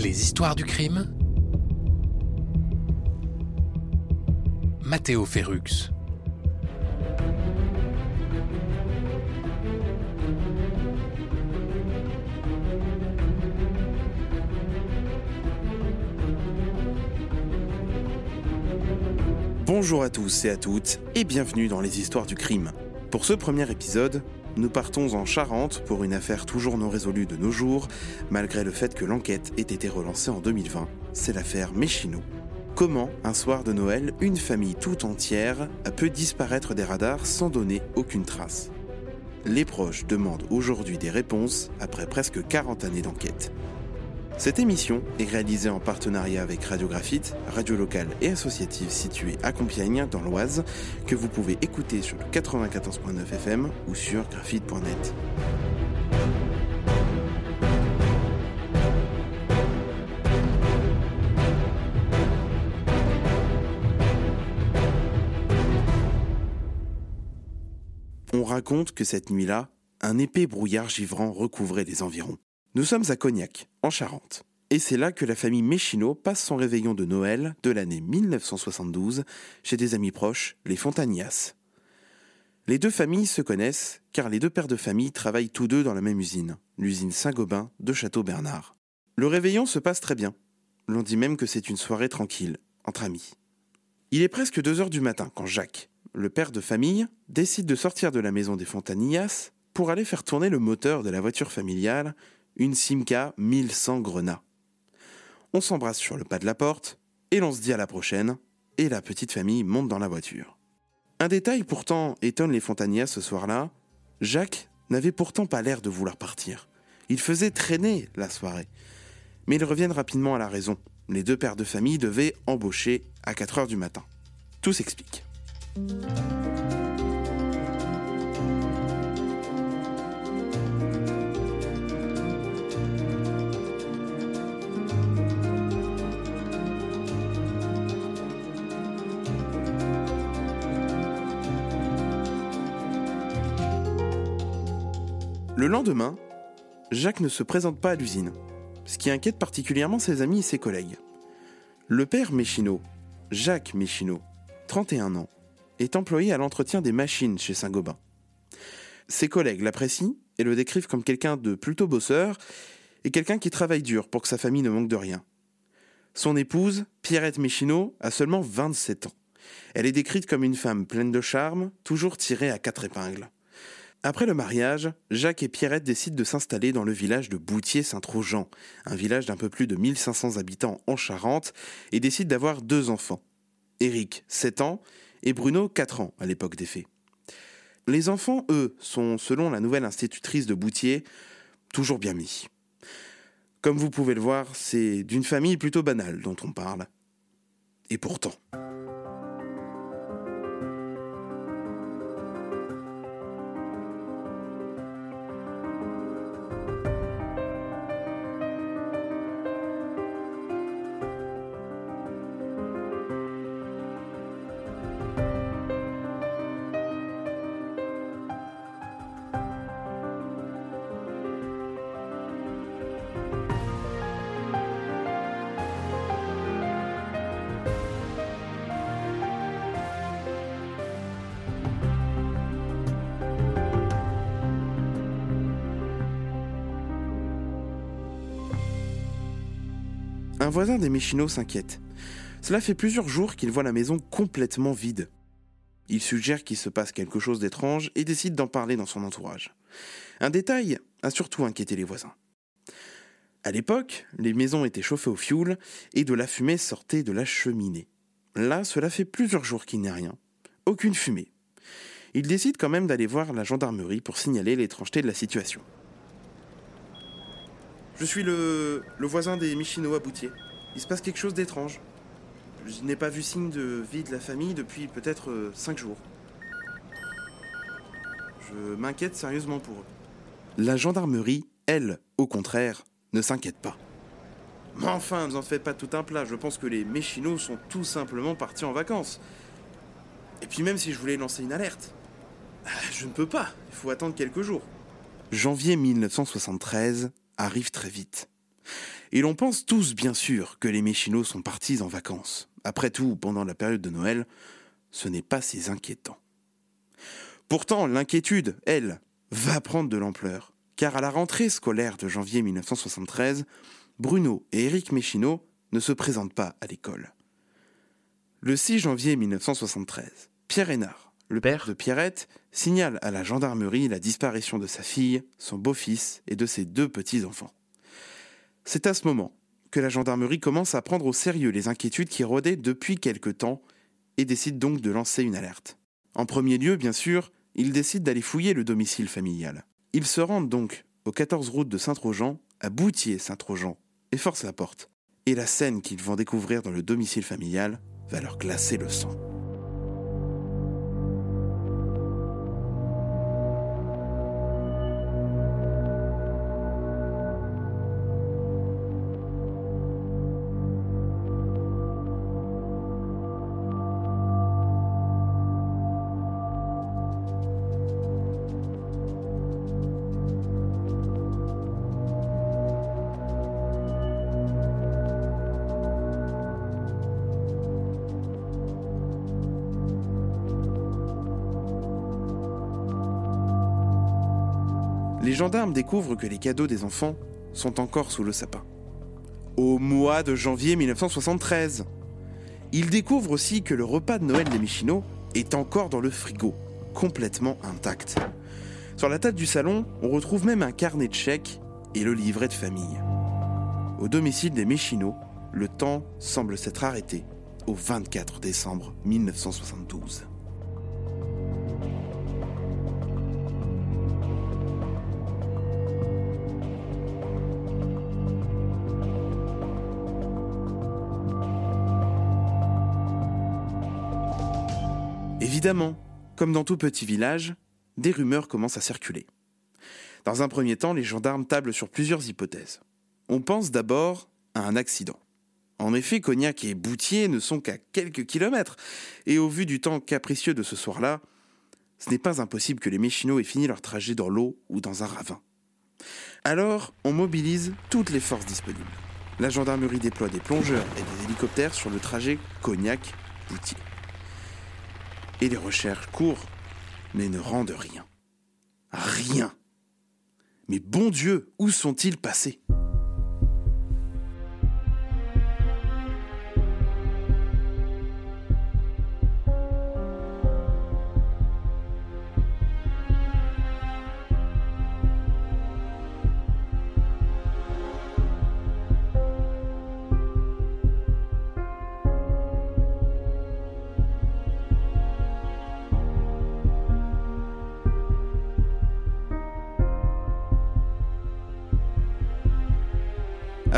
Les histoires du crime Mathéo Ferrux Bonjour à tous et à toutes et bienvenue dans les histoires du crime. Pour ce premier épisode, nous partons en Charente pour une affaire toujours non résolue de nos jours, malgré le fait que l'enquête ait été relancée en 2020. C'est l'affaire Méchino. Comment, un soir de Noël, une famille tout entière peut disparaître des radars sans donner aucune trace? Les proches demandent aujourd'hui des réponses après presque 40 années d'enquête. Cette émission est réalisée en partenariat avec Radiographite, radio locale et associative située à Compiègne, dans l'Oise, que vous pouvez écouter sur le 94.9 FM ou sur graphite.net. On raconte que cette nuit-là, un épais brouillard givrant recouvrait les environs. Nous sommes à Cognac, en Charente. Et c'est là que la famille Méchino passe son réveillon de Noël de l'année 1972 chez des amis proches, les Fontanias. Les deux familles se connaissent car les deux pères de famille travaillent tous deux dans la même usine, l'usine Saint-Gobain de Château-Bernard. Le réveillon se passe très bien. L'on dit même que c'est une soirée tranquille, entre amis. Il est presque 2 heures du matin quand Jacques, le père de famille, décide de sortir de la maison des Fontanillas pour aller faire tourner le moteur de la voiture familiale, une Simca 1100 Grenat. On s'embrasse sur le pas de la porte et l'on se dit à la prochaine, et la petite famille monte dans la voiture. Un détail pourtant étonne les Fontanillas ce soir-là, Jacques n'avait pourtant pas l'air de vouloir partir. Il faisait traîner la soirée. Mais ils reviennent rapidement à la raison. Les deux pères de famille devaient embaucher à 4 heures du matin. Tout s'explique. Le lendemain, Jacques ne se présente pas à l'usine, ce qui inquiète particulièrement ses amis et ses collègues. Le père Méchineau, Jacques Méchineau, 31 ans, est employé à l'entretien des machines chez Saint-Gobain. Ses collègues l'apprécient et le décrivent comme quelqu'un de plutôt bosseur et quelqu'un qui travaille dur pour que sa famille ne manque de rien. Son épouse, Pierrette Méchineau, a seulement 27 ans. Elle est décrite comme une femme pleine de charme, toujours tirée à quatre épingles. Après le mariage, Jacques et Pierrette décident de s'installer dans le village de Boutier-Saint-Trojan, un village d'un peu plus de 1500 habitants en Charente, et décident d'avoir deux enfants. Éric, 7 ans, et Bruno, 4 ans à l'époque des faits. Les enfants, eux, sont, selon la nouvelle institutrice de Boutier, toujours bien mis. Comme vous pouvez le voir, c'est d'une famille plutôt banale dont on parle. Et pourtant. Un voisin des Méchinots s'inquiète. Cela fait plusieurs jours qu'il voit la maison complètement vide. Il suggère qu'il se passe quelque chose d'étrange et décide d'en parler dans son entourage. Un détail a surtout inquiété les voisins. À l'époque, les maisons étaient chauffées au fioul et de la fumée sortait de la cheminée. Là, cela fait plusieurs jours qu'il n'y a rien. Aucune fumée. Il décide quand même d'aller voir la gendarmerie pour signaler l'étrangeté de la situation. Je suis le, le voisin des Michino à Boutier. Il se passe quelque chose d'étrange. Je n'ai pas vu signe de vie de la famille depuis peut-être euh, cinq jours. Je m'inquiète sérieusement pour eux. La gendarmerie, elle, au contraire, ne s'inquiète pas. Mais enfin, ne vous en faites pas tout un plat. Je pense que les Méchinos sont tout simplement partis en vacances. Et puis même si je voulais lancer une alerte, ah, je ne peux pas. Il faut attendre quelques jours. Janvier 1973 arrive très vite. Et l'on pense tous, bien sûr, que les Méchinos sont partis en vacances. Après tout, pendant la période de Noël, ce n'est pas si inquiétant. Pourtant, l'inquiétude, elle, va prendre de l'ampleur, car à la rentrée scolaire de janvier 1973, Bruno et Éric Méchineau ne se présentent pas à l'école. Le 6 janvier 1973, Pierre Hénard, le père de Pierrette, signale à la gendarmerie la disparition de sa fille, son beau-fils et de ses deux petits-enfants. C'est à ce moment que la gendarmerie commence à prendre au sérieux les inquiétudes qui rôdaient depuis quelque temps et décide donc de lancer une alerte. En premier lieu, bien sûr, ils décident d'aller fouiller le domicile familial. Ils se rendent donc au 14 route de Saint-Trojan, à Boutier-Saint-Trojan, et forcent la porte. Et la scène qu'ils vont découvrir dans le domicile familial va leur glacer le sang. Gendarmes découvrent que les cadeaux des enfants sont encore sous le sapin. Au mois de janvier 1973. Ils découvrent aussi que le repas de Noël des Michino est encore dans le frigo, complètement intact. Sur la table du salon, on retrouve même un carnet de chèques et le livret de famille. Au domicile des Méchino, le temps semble s'être arrêté au 24 décembre 1972. Évidemment, comme dans tout petit village, des rumeurs commencent à circuler. Dans un premier temps, les gendarmes tablent sur plusieurs hypothèses. On pense d'abord à un accident. En effet, Cognac et Boutier ne sont qu'à quelques kilomètres, et au vu du temps capricieux de ce soir-là, ce n'est pas impossible que les Méchinots aient fini leur trajet dans l'eau ou dans un ravin. Alors, on mobilise toutes les forces disponibles. La gendarmerie déploie des plongeurs et des hélicoptères sur le trajet Cognac-Boutier. Et les recherches courent, mais ne rendent rien. Rien. Mais bon Dieu, où sont-ils passés?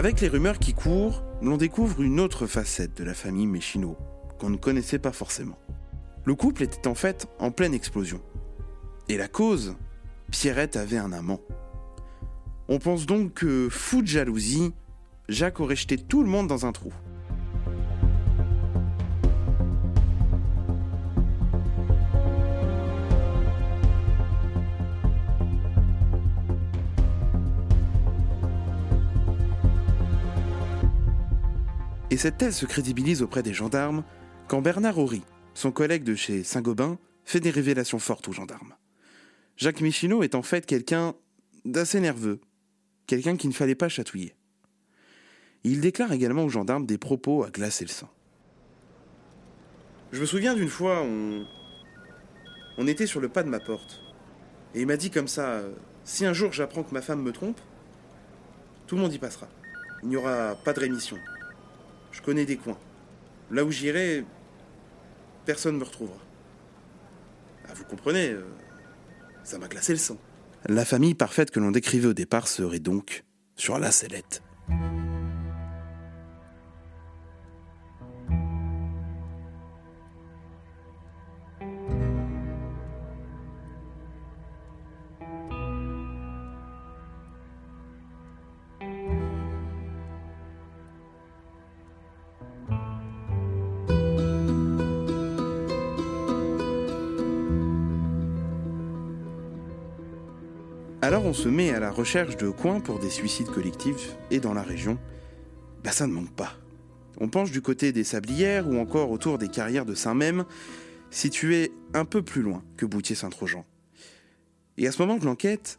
Avec les rumeurs qui courent, l'on découvre une autre facette de la famille Méchino, qu'on ne connaissait pas forcément. Le couple était en fait en pleine explosion. Et la cause Pierrette avait un amant. On pense donc que, fou de jalousie, Jacques aurait jeté tout le monde dans un trou. Et cette thèse se crédibilise auprès des gendarmes quand Bernard Horry, son collègue de chez Saint-Gobain, fait des révélations fortes aux gendarmes. Jacques Michino est en fait quelqu'un d'assez nerveux, quelqu'un qu'il ne fallait pas chatouiller. Il déclare également aux gendarmes des propos à glacer le sang. Je me souviens d'une fois, on... était sur le pas de ma porte. Et il m'a dit comme ça, si un jour j'apprends que ma femme me trompe, tout le monde y passera. Il n'y aura pas de rémission. Je connais des coins. Là où j'irai, personne ne me retrouvera. Ah, vous comprenez, euh, ça m'a glacé le sang. La famille parfaite que l'on décrivait au départ serait donc sur la sellette. Se met à la recherche de coins pour des suicides collectifs et dans la région, bah ça ne manque pas. On penche du côté des Sablières ou encore autour des carrières de Saint-Même, situées un peu plus loin que Boutier-Saint-Trojan. Et à ce moment de l'enquête,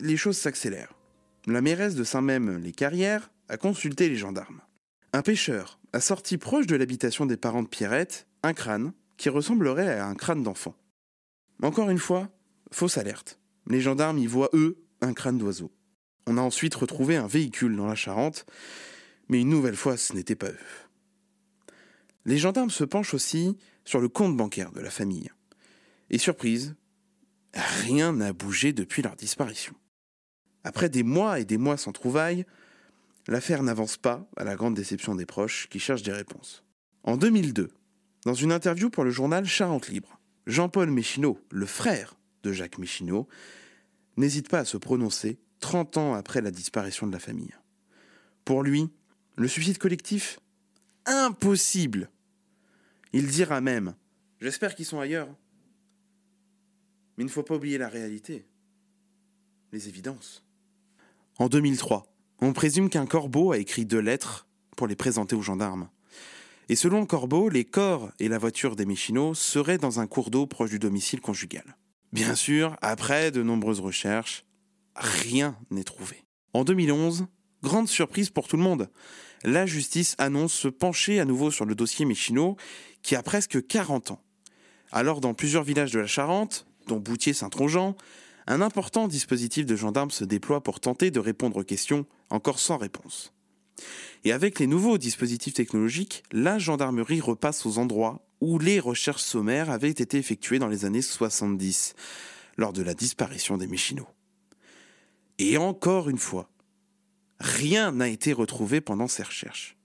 les choses s'accélèrent. La mairesse de Saint-Même, les carrières, a consulté les gendarmes. Un pêcheur a sorti proche de l'habitation des parents de Pierrette un crâne qui ressemblerait à un crâne d'enfant. Encore une fois, fausse alerte. Les gendarmes y voient, eux, un crâne d'oiseau. On a ensuite retrouvé un véhicule dans la Charente, mais une nouvelle fois, ce n'était pas eux. Les gendarmes se penchent aussi sur le compte bancaire de la famille. Et surprise, rien n'a bougé depuis leur disparition. Après des mois et des mois sans trouvailles, l'affaire n'avance pas, à la grande déception des proches qui cherchent des réponses. En 2002, dans une interview pour le journal Charente Libre, Jean-Paul Méchineau, le frère Jacques Michineau, n'hésite pas à se prononcer 30 ans après la disparition de la famille. Pour lui, le suicide collectif Impossible Il dira même J'espère qu'ils sont ailleurs. Mais il ne faut pas oublier la réalité, les évidences. En 2003, on présume qu'un corbeau a écrit deux lettres pour les présenter aux gendarmes. Et selon le corbeau, les corps et la voiture des Méchinots seraient dans un cours d'eau proche du domicile conjugal. Bien sûr, après de nombreuses recherches, rien n'est trouvé. En 2011, grande surprise pour tout le monde, la justice annonce se pencher à nouveau sur le dossier Méchino, qui a presque 40 ans. Alors, dans plusieurs villages de la Charente, dont Boutier-Saint-Tronjean, un important dispositif de gendarmes se déploie pour tenter de répondre aux questions encore sans réponse. Et avec les nouveaux dispositifs technologiques, la gendarmerie repasse aux endroits où les recherches sommaires avaient été effectuées dans les années 70, lors de la disparition des Méchinots. Et encore une fois, rien n'a été retrouvé pendant ces recherches.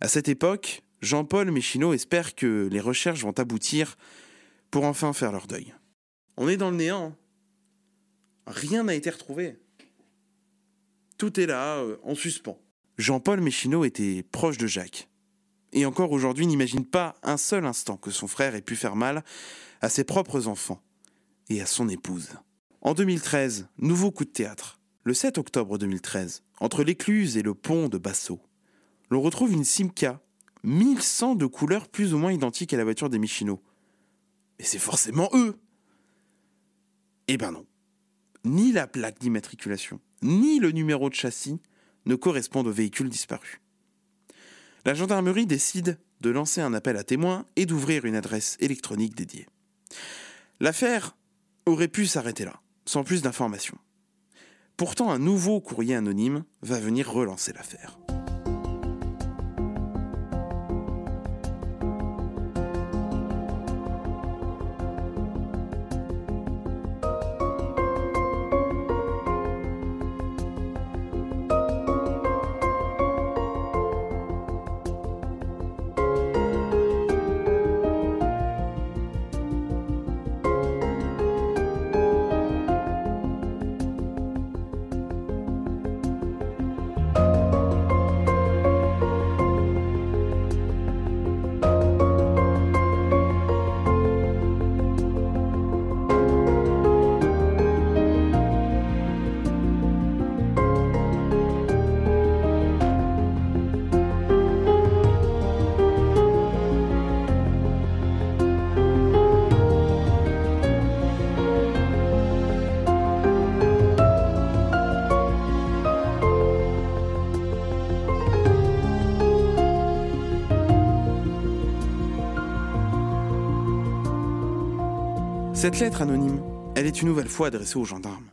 À cette époque, Jean-Paul Méchineau espère que les recherches vont aboutir pour enfin faire leur deuil. On est dans le néant. Rien n'a été retrouvé. Tout est là, euh, en suspens. Jean-Paul Méchineau était proche de Jacques et encore aujourd'hui n'imagine pas un seul instant que son frère ait pu faire mal à ses propres enfants, et à son épouse. En 2013, nouveau coup de théâtre. Le 7 octobre 2013, entre l'écluse et le pont de Basso, l'on retrouve une Simca, 1100 de couleurs plus ou moins identiques à la voiture des Michino. Et c'est forcément eux Eh ben non. Ni la plaque d'immatriculation, ni le numéro de châssis ne correspondent au véhicule disparu. La gendarmerie décide de lancer un appel à témoins et d'ouvrir une adresse électronique dédiée. L'affaire aurait pu s'arrêter là, sans plus d'informations. Pourtant, un nouveau courrier anonyme va venir relancer l'affaire. Cette lettre anonyme, elle est une nouvelle fois adressée aux gendarmes.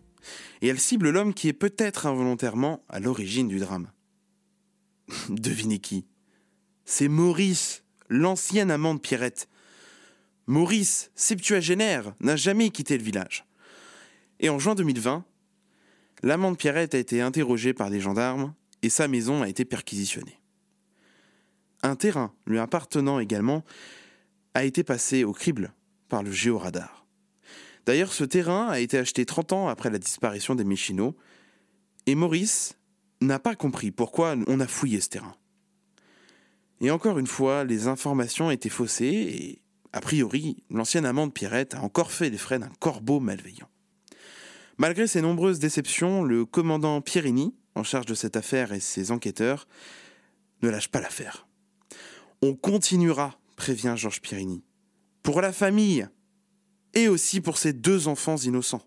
Et elle cible l'homme qui est peut-être involontairement à l'origine du drame. Devinez qui? C'est Maurice, l'ancien amant de Pierrette. Maurice, septuagénaire, n'a jamais quitté le village. Et en juin 2020, l'amant de Pierrette a été interrogé par des gendarmes et sa maison a été perquisitionnée. Un terrain lui appartenant également a été passé au crible par le géoradar. D'ailleurs, ce terrain a été acheté 30 ans après la disparition des Méchino, et Maurice n'a pas compris pourquoi on a fouillé ce terrain. Et encore une fois, les informations étaient faussées, et a priori, l'ancien amant de Pierrette a encore fait les frais d'un corbeau malveillant. Malgré ces nombreuses déceptions, le commandant Pierini, en charge de cette affaire et ses enquêteurs, ne lâche pas l'affaire. On continuera, prévient Georges Pierini. Pour la famille, et aussi pour ses deux enfants innocents.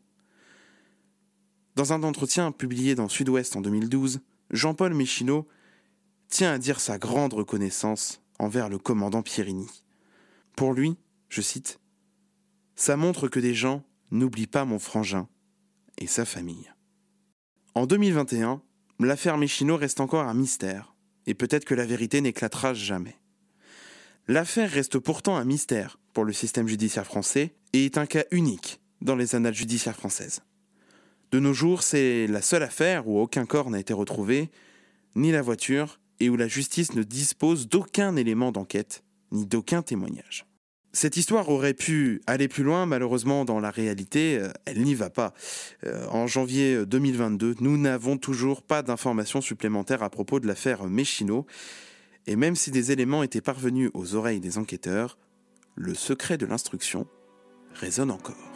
Dans un entretien publié dans Sud-Ouest en 2012, Jean-Paul Méchineau tient à dire sa grande reconnaissance envers le commandant Pierini. Pour lui, je cite, Ça montre que des gens n'oublient pas mon frangin et sa famille. En 2021, l'affaire Méchineau reste encore un mystère, et peut-être que la vérité n'éclatera jamais. L'affaire reste pourtant un mystère pour le système judiciaire français et est un cas unique dans les annales judiciaires françaises. De nos jours, c'est la seule affaire où aucun corps n'a été retrouvé, ni la voiture, et où la justice ne dispose d'aucun élément d'enquête, ni d'aucun témoignage. Cette histoire aurait pu aller plus loin, malheureusement dans la réalité, euh, elle n'y va pas. Euh, en janvier 2022, nous n'avons toujours pas d'informations supplémentaires à propos de l'affaire Méchino, et même si des éléments étaient parvenus aux oreilles des enquêteurs, le secret de l'instruction résonne encore.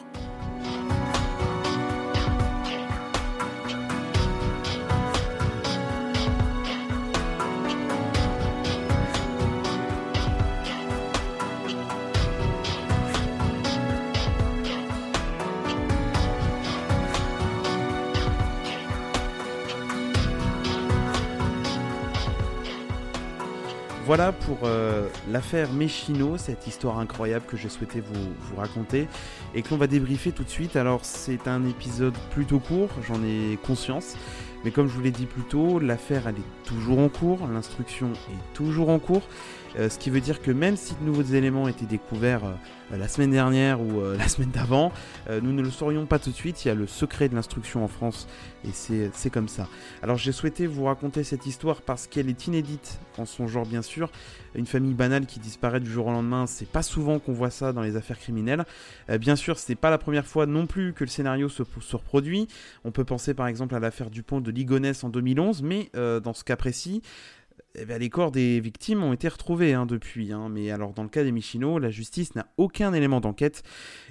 Voilà pour euh, l'affaire Méchino, cette histoire incroyable que je souhaitais vous, vous raconter et que l'on va débriefer tout de suite. Alors c'est un épisode plutôt court, j'en ai conscience, mais comme je vous l'ai dit plus tôt, l'affaire elle est toujours en cours, l'instruction est toujours en cours. Euh, ce qui veut dire que même si de nouveaux éléments étaient découverts euh, la semaine dernière ou euh, la semaine d'avant, nous ne le saurions pas tout de suite. Il y a le secret de l'instruction en France et c'est comme ça. Alors j'ai souhaité vous raconter cette histoire parce qu'elle est inédite en son genre bien sûr. Une famille banale qui disparaît du jour au lendemain, c'est pas souvent qu'on voit ça dans les affaires criminelles. bien sûr, c'est pas la première fois non plus que le scénario se, se reproduit. On peut penser par exemple à l'affaire Dupont de Ligonnès en 2011, mais dans ce cas précis, eh ben, les corps des victimes ont été retrouvés hein, depuis. Hein. mais alors, dans le cas des Michino, la justice n'a aucun élément d'enquête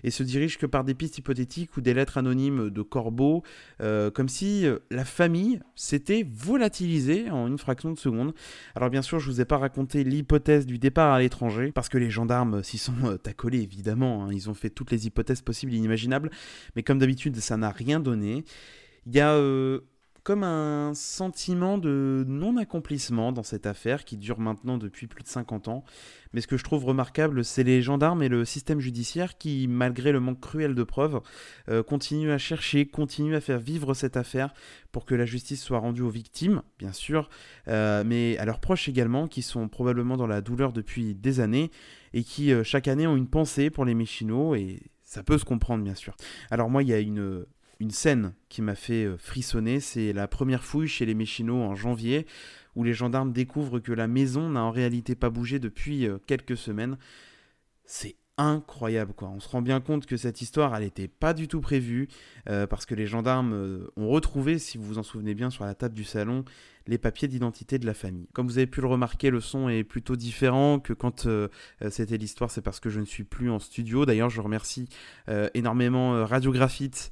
et se dirige que par des pistes hypothétiques ou des lettres anonymes de corbeaux, euh, comme si euh, la famille s'était volatilisée en une fraction de seconde. Alors, bien sûr, je vous ai pas raconté l'hypothèse du départ à l'étranger, parce que les gendarmes s'y sont euh, accolés, évidemment. Hein. ils ont fait toutes les hypothèses possibles et inimaginables, mais comme d'habitude, ça n'a rien donné. Il y a comme un sentiment de non-accomplissement dans cette affaire qui dure maintenant depuis plus de 50 ans. Mais ce que je trouve remarquable, c'est les gendarmes et le système judiciaire qui, malgré le manque cruel de preuves, euh, continuent à chercher, continuent à faire vivre cette affaire pour que la justice soit rendue aux victimes, bien sûr, euh, mais à leurs proches également, qui sont probablement dans la douleur depuis des années et qui, euh, chaque année, ont une pensée pour les Méchinots et ça peut se comprendre, bien sûr. Alors moi, il y a une une scène qui m'a fait euh, frissonner, c'est la première fouille chez les Méchinots en janvier, où les gendarmes découvrent que la maison n'a en réalité pas bougé depuis euh, quelques semaines. C'est incroyable quoi. On se rend bien compte que cette histoire elle n'était pas du tout prévue euh, parce que les gendarmes ont retrouvé, si vous vous en souvenez bien, sur la table du salon les papiers d'identité de la famille. Comme vous avez pu le remarquer, le son est plutôt différent que quand euh, euh, c'était l'histoire, c'est parce que je ne suis plus en studio. D'ailleurs, je remercie euh, énormément Radio Graphite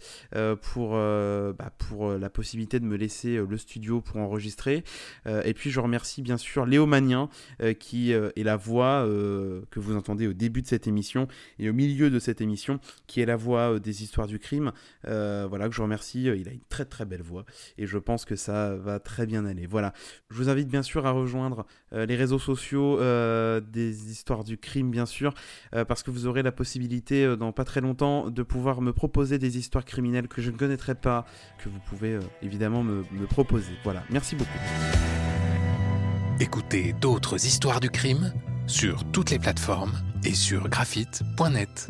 pour, bah, pour la possibilité de me laisser le studio pour enregistrer. et puis, je remercie bien sûr Léo Magnien, qui est la voix que vous entendez au début de cette émission et au milieu de cette émission, qui est la voix des histoires du crime. voilà, que je remercie. Il a une très très belle voix et je pense que ça va très bien aller. Voilà. Je vous invite bien sûr à rejoindre euh, les réseaux sociaux euh, des histoires du crime, bien sûr, euh, parce que vous aurez la possibilité dans pas très longtemps de pouvoir me proposer des histoires criminelles que je ne connaîtrais pas, que vous pouvez évidemment me, me proposer. Voilà. Merci beaucoup. Écoutez d'autres histoires du crime sur toutes les plateformes et sur graphite.net.